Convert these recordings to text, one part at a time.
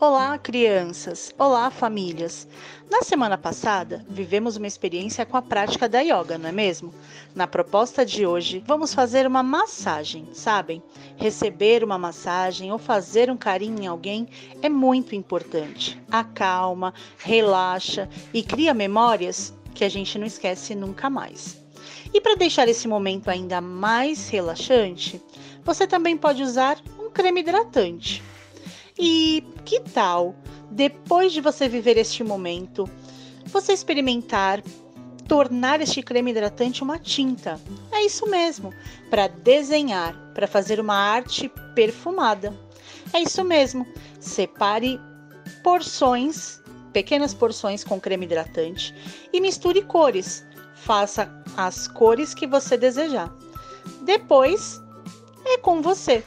Olá, crianças! Olá, famílias! Na semana passada, vivemos uma experiência com a prática da yoga, não é mesmo? Na proposta de hoje, vamos fazer uma massagem, sabem? Receber uma massagem ou fazer um carinho em alguém é muito importante. Acalma, relaxa e cria memórias que a gente não esquece nunca mais. E para deixar esse momento ainda mais relaxante, você também pode usar um creme hidratante. E que tal, depois de você viver este momento, você experimentar tornar este creme hidratante uma tinta? É isso mesmo, para desenhar, para fazer uma arte perfumada. É isso mesmo. Separe porções, pequenas porções com creme hidratante e misture cores. Faça as cores que você desejar. Depois é com você.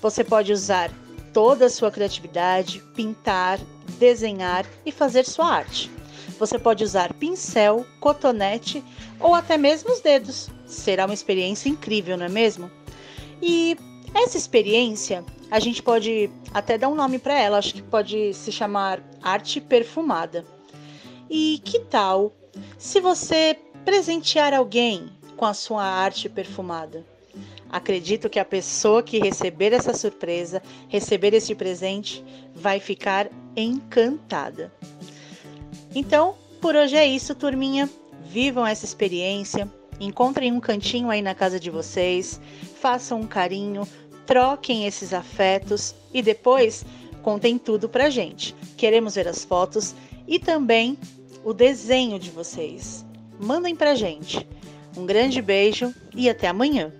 Você pode usar toda a sua criatividade, pintar, desenhar e fazer sua arte. Você pode usar pincel, cotonete ou até mesmo os dedos. Será uma experiência incrível, não é mesmo? E essa experiência, a gente pode até dar um nome para ela, acho que pode se chamar arte perfumada. E que tal se você presentear alguém com a sua arte perfumada? Acredito que a pessoa que receber essa surpresa, receber esse presente, vai ficar encantada. Então, por hoje é isso, turminha. Vivam essa experiência, encontrem um cantinho aí na casa de vocês, façam um carinho, troquem esses afetos e depois contem tudo pra gente. Queremos ver as fotos e também o desenho de vocês. Mandem pra gente. Um grande beijo e até amanhã.